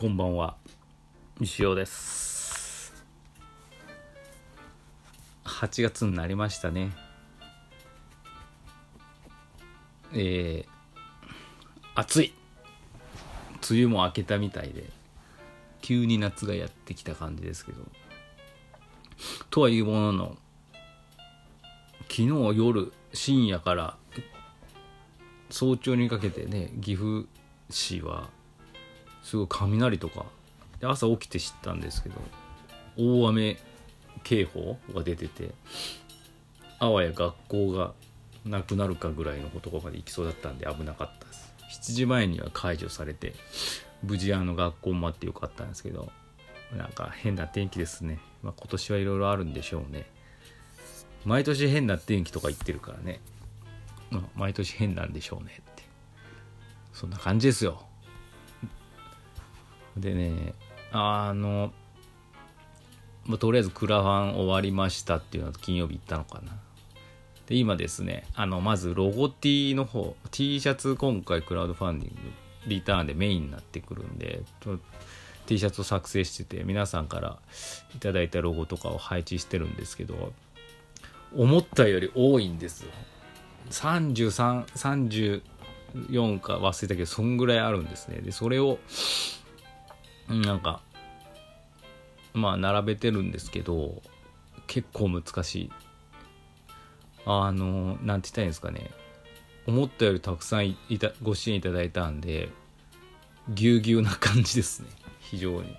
こんばんは。石尾です。8月になりましたね。えー、暑い。梅雨も明けたみたいで急に夏がやってきた感じですけど。とはいうものの昨日夜深夜から早朝にかけてね岐阜市はすごい雷とか。で朝起きて知ったんですけど大雨警報が出ててあわや学校がなくなるかぐらいのことまで行きそうだったんで危なかったです。7時前には解除されて無事あの学校もあってよかったんですけどなんか変な天気ですね、まあ、今年はいろいろあるんでしょうね。毎年変な天気とか言ってるからね、まあ、毎年変なんでしょうねって。そんな感じですよ。でねあの、まあ、とりあえずクラファン終わりましたっていうのは金曜日行ったのかな。で今ですねあのまずロゴ T の方 T シャツ今回クラウドファンディングリターンでメインになってくるんで T シャツを作成してて皆さんからいただいたロゴとかを配置してるんですけど思ったより多いんですよ。3334か忘れたけどそんぐらいあるんですね。でそれをなんかまあ並べてるんですけど結構難しい。あのなんて言ったらいいんですかね。思ったよりたくさんいたご支援いただいたんでぎゅうぎゅうな感じですね。非常に。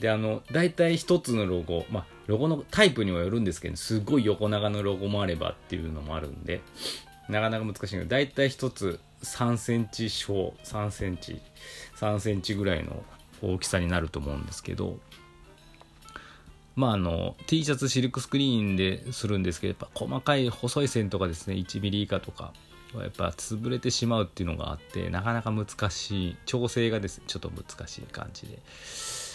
であの大体一つのロゴまあロゴのタイプにもよるんですけどすごい横長のロゴもあればっていうのもあるんでなかなか難しいけど大体一つ3センチ小3センチ3センチぐらいの大きさになると思うんですけどまああの T シャツシルクスクリーンでするんですけどやっぱ細かい細い線とかですね1ミリ以下とかはやっぱ潰れてしまうっていうのがあってなかなか難しい調整がですねちょっと難しい感じで、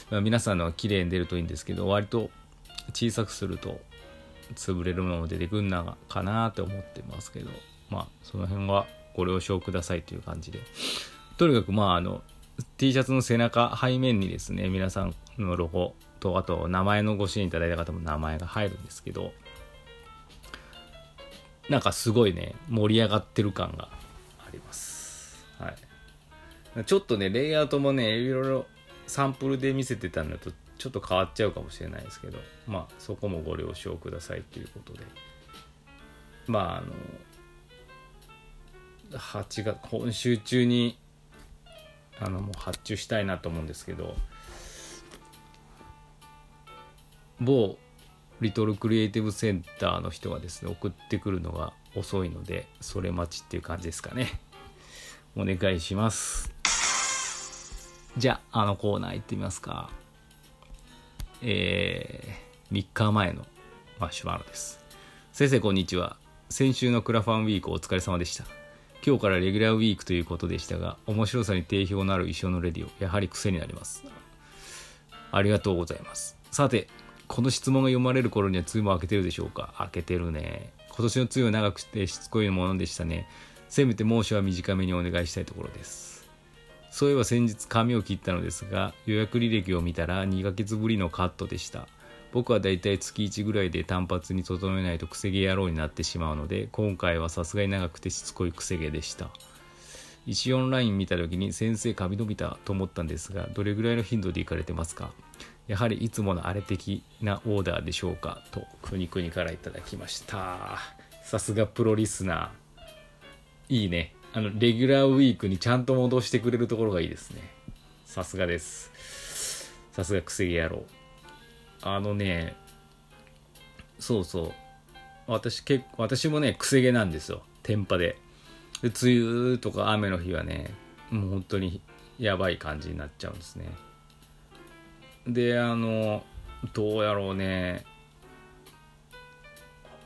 まあ、皆さんのは綺麗に出るといいんですけど割と小さくすると潰れるものも出てくんなかなって思ってますけどまあその辺はご了承くださいという感じで。とにかくまああの T シャツの背中背面にですね皆さんのロゴとあと名前のご支援いただいた方も名前が入るんですけどなんかすごいね盛り上がってる感があります。はい。ちょっとねレイアウトもねいろいろサンプルで見せてたんだとちょっと変わっちゃうかもしれないですけどまあそこもご了承くださいということで。まああの8月今週中にあのもう発注したいなと思うんですけど某リトルクリエイティブセンターの人がですね送ってくるのが遅いのでそれ待ちっていう感じですかね。お願いします。じゃああのコーナー行ってみますか。えー、3日前のマシュマロです。先生こんにちは。先週のクラファンウィークお疲れ様でした。今日からレギュラーウィークということでしたが面白さに定評のある衣装のレディオやはり癖になります。ありがとうございます。さてこの質問が読まれる頃には梅雨も明けてるでしょうか？明けてるね。今年の梅雨は長くてしつこいものでしたね。せめて猛暑は短めにお願いしたいところです。そういえば先日髪を切ったのですが予約履歴を見たら2ヶ月ぶりのカットでした。僕はだいたい月1ぐらいで単発に整えないとくせ毛野郎になってしまうので今回はさすがに長くてしつこいくせ毛でした。石オンライン見た時に先生髪伸びたと思ったんですがどれぐらいの頻度で行かれてますか？やはりいつものあれ的なオーダーでしょうか？とくにくにからいただきました。さすがプロリスナー。いいね。あのレギュラーウィークにちゃんと戻してくれるところがいいですね。さすがです。さすがくせ毛野郎。あのねそうそう。私結構私もねくせ毛なんですよ。天パで。で梅雨とか雨の日はねもう本当にやばい感じになっちゃうんですね。であのどうやろうね。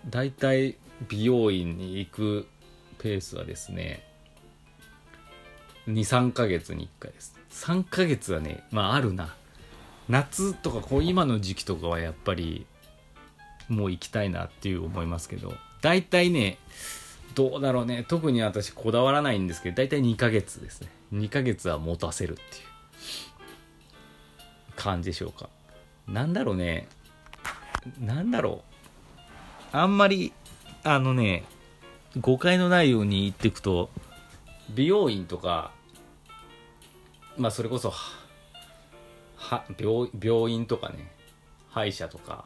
だいたい美容院に行くペースはですね23ヶ月に1回です。3ヶ月はねまああるな。夏とかこう今の時期とかはやっぱりもう行きたいなっていう思いますけど大体ねどうだろうね。特に私こだわらないんですけど大体2ヶ月ですね。2ヶ月は持たせるっていう感じでしょうか。なんだろうね。なんだろう。あんまりあのね誤解のないように言っていくと美容院とかまあそれこそは病病院とかね歯医者とか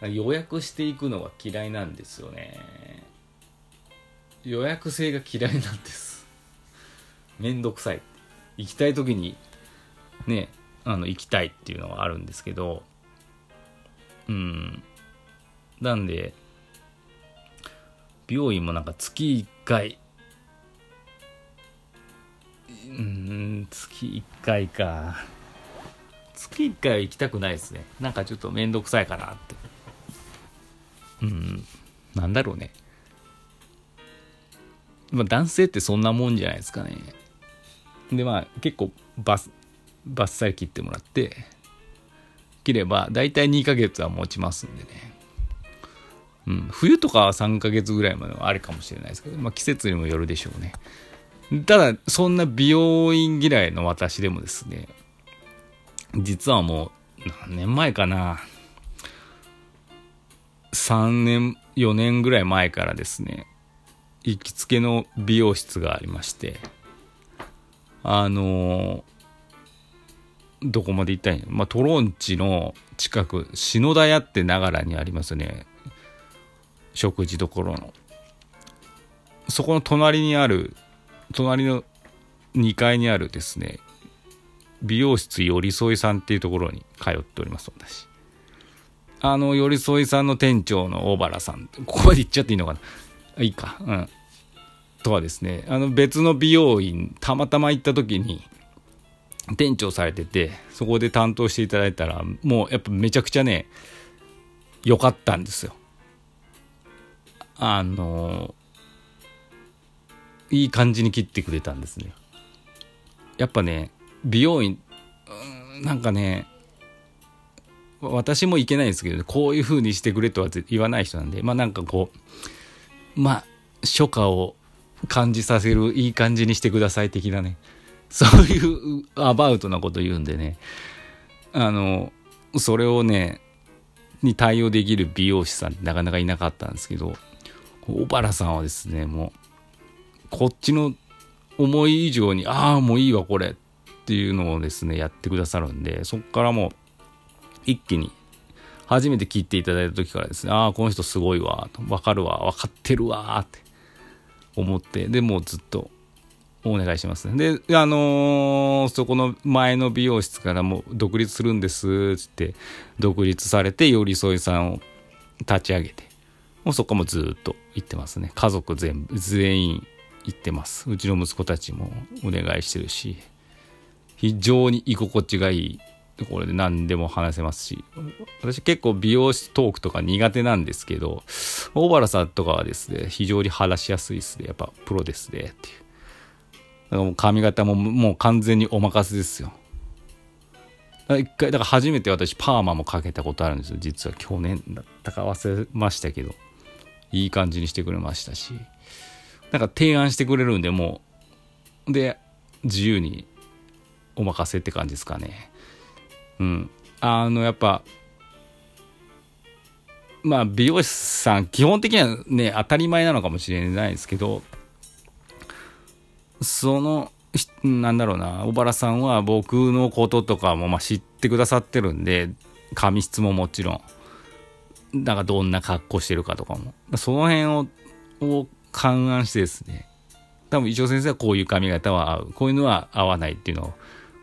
予約していくのが嫌いなんですよね。予約制が嫌いなんです。めんどくさい。行きたい時にねあの行きたいっていうのはあるんですけどうん。なんで美容院もなんか月1回うん月1回か。月1回は行きたくないですね。なんかちょっと面倒くさいかなって。うん。なんだろうね。まあ男性ってそんなもんじゃないですかね。でまあ結構バスバッサリ切ってもらって切れば大体2ヶ月は持ちますんでね。うん、冬とかは3ヶ月ぐらいまではあるかもしれないですけど、まあ、季節にもよるでしょうね。ただそんな美容院嫌いの私でもですね実はもう何年前かな。3年4年ぐらい前からですね行きつけの美容室がありましてあのどこまで行ったんや、まあ、トロンチの近く篠田屋ってながらにありますね。食事どころの。そこの隣にある隣の2階にあるですね美容室寄り添いさんっていうところに通っております私。あの寄り添いさんの店長の大原さん。ここまで行っちゃっていいのかな？いいか。うん。とはですねあの別の美容院たまたま行った時に店長されててそこで担当していただいたらもうやっぱめちゃくちゃね良かったんですよ。あのいい感じに切ってくれたんですね。やっぱね美容院なんかね私もいけないですけど、こういう風にしてくれとは言わない人なんでまあなんかこうまあ初夏を感じさせるいい感じにしてください的なね そういうアバウトなこと言うんでねあのそれをねに対応できる美容師さんなかなかいなかったんですけど小原さんはですねもうこっちの思い以上にああもういいわこれっっていうのをですねやってくださるんでそっからもう一気に初めて聞いていただいた時からですねああこの人すごいわと分かるわ分かってるわって思ってでもうずっとお願いしますね。で、あのー、そこの前の美容室からもう独立するんですって、独立されて、寄り添いさんを立ち上げて、もうそこもずっと行ってますね。家族全部、全員行ってます。うちの息子たちもお願いしてるし、非常に居心地がいいところで何でも話せますし、私結構美容師トークとか苦手なんですけど、大原さんとかはですね、非常に話しやすいですね。やっぱプロですね、っていう。だからもう髪型ももう完全にお任せですよ。一回、だから初めて私パーマもかけたことあるんですよ。実は去年だったか忘れましたけど。いい感じにしてくれましたしなんか提案してくれるんでもうで自由にお任せって感じですかねうんあのやっぱまあ美容師さん基本的にはね当たり前なのかもしれないですけどそのなんだろうな小原さんは僕のこととかもまあ知ってくださってるんで髪質ももちろんなんかどんな格好してるかとかも。その辺を、を勘案してですね、多分一応先生はこういう髪型は合う。こういうのは合わないっていうのを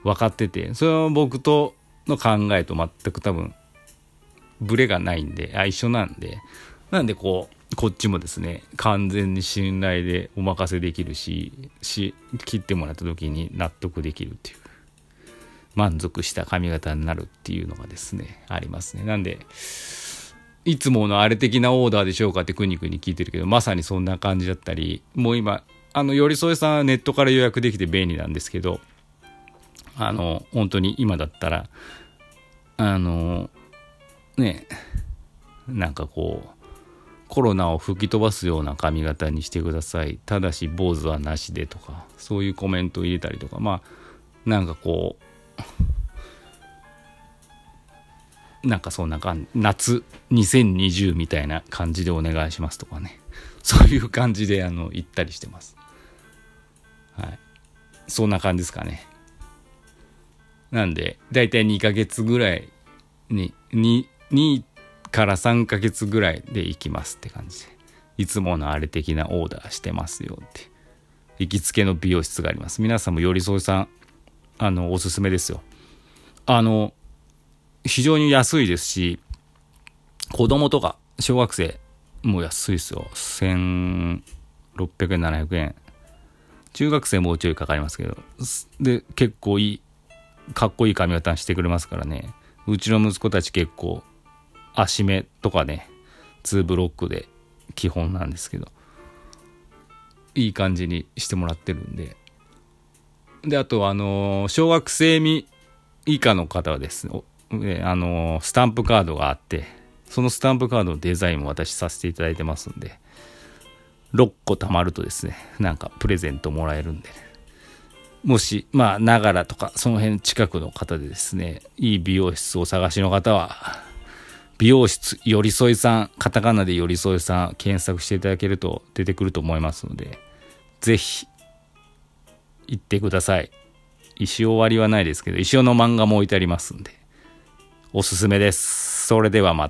分かってて、それは僕との考えと全く多分、ブレがないんで、あ、一緒なんで、なんでこう、こっちもですね、完全に信頼でお任せできるし、し、切ってもらった時に納得できるっていう、満足した髪型になるっていうのがですね、ありますね。なんで、いつものあれ的なオーダーでしょうかってくにくに聞いてるけど、まさにそんな感じだったり、もう今、あの、寄り添いさんはネットから予約できて便利なんですけど、あの、本当に今だったら、あの、ね、なんかこう、コロナを吹き飛ばすような髪型にしてください。ただし、坊主はなしでとか、そういうコメントを入れたりとか、まあ、なんかこう、なんかそんな感じ夏2020みたいな感じでお願いしますとかね。そういう感じであの言ったりしてます。はい。そんな感じですかね。なんで大体2ヶ月ぐらいに 2, 2から3ヶ月ぐらいで行きますって感じでいつものあれ的なオーダーしてますよって行きつけの美容室があります皆さんも寄り添いさんあのおすすめですよあの非常に安いですし、子供とか小学生も安いですよ。1600円、700円。中学生もうちょいかかりますけど。で、結構いい、かっこいい髪型してくれますからね。うちの息子たち結構足目とかね、2ブロックで基本なんですけど、いい感じにしてもらってるんで。で、あとあの小学生以下の方はですね、あのスタンプカードがあってそのスタンプカードのデザインも私させていただいてますんで6個貯まるとですねなんかプレゼントもらえるんで、ね、もしまあながらとかその辺近くの方でですねいい美容室を探しの方は美容室寄り添いさんカタカナで寄り添いさん検索していただけると出てくると思いますので是非行ってください石尾割りはないですけど石尾の漫画も置いてありますんでおすすめです。それではまた。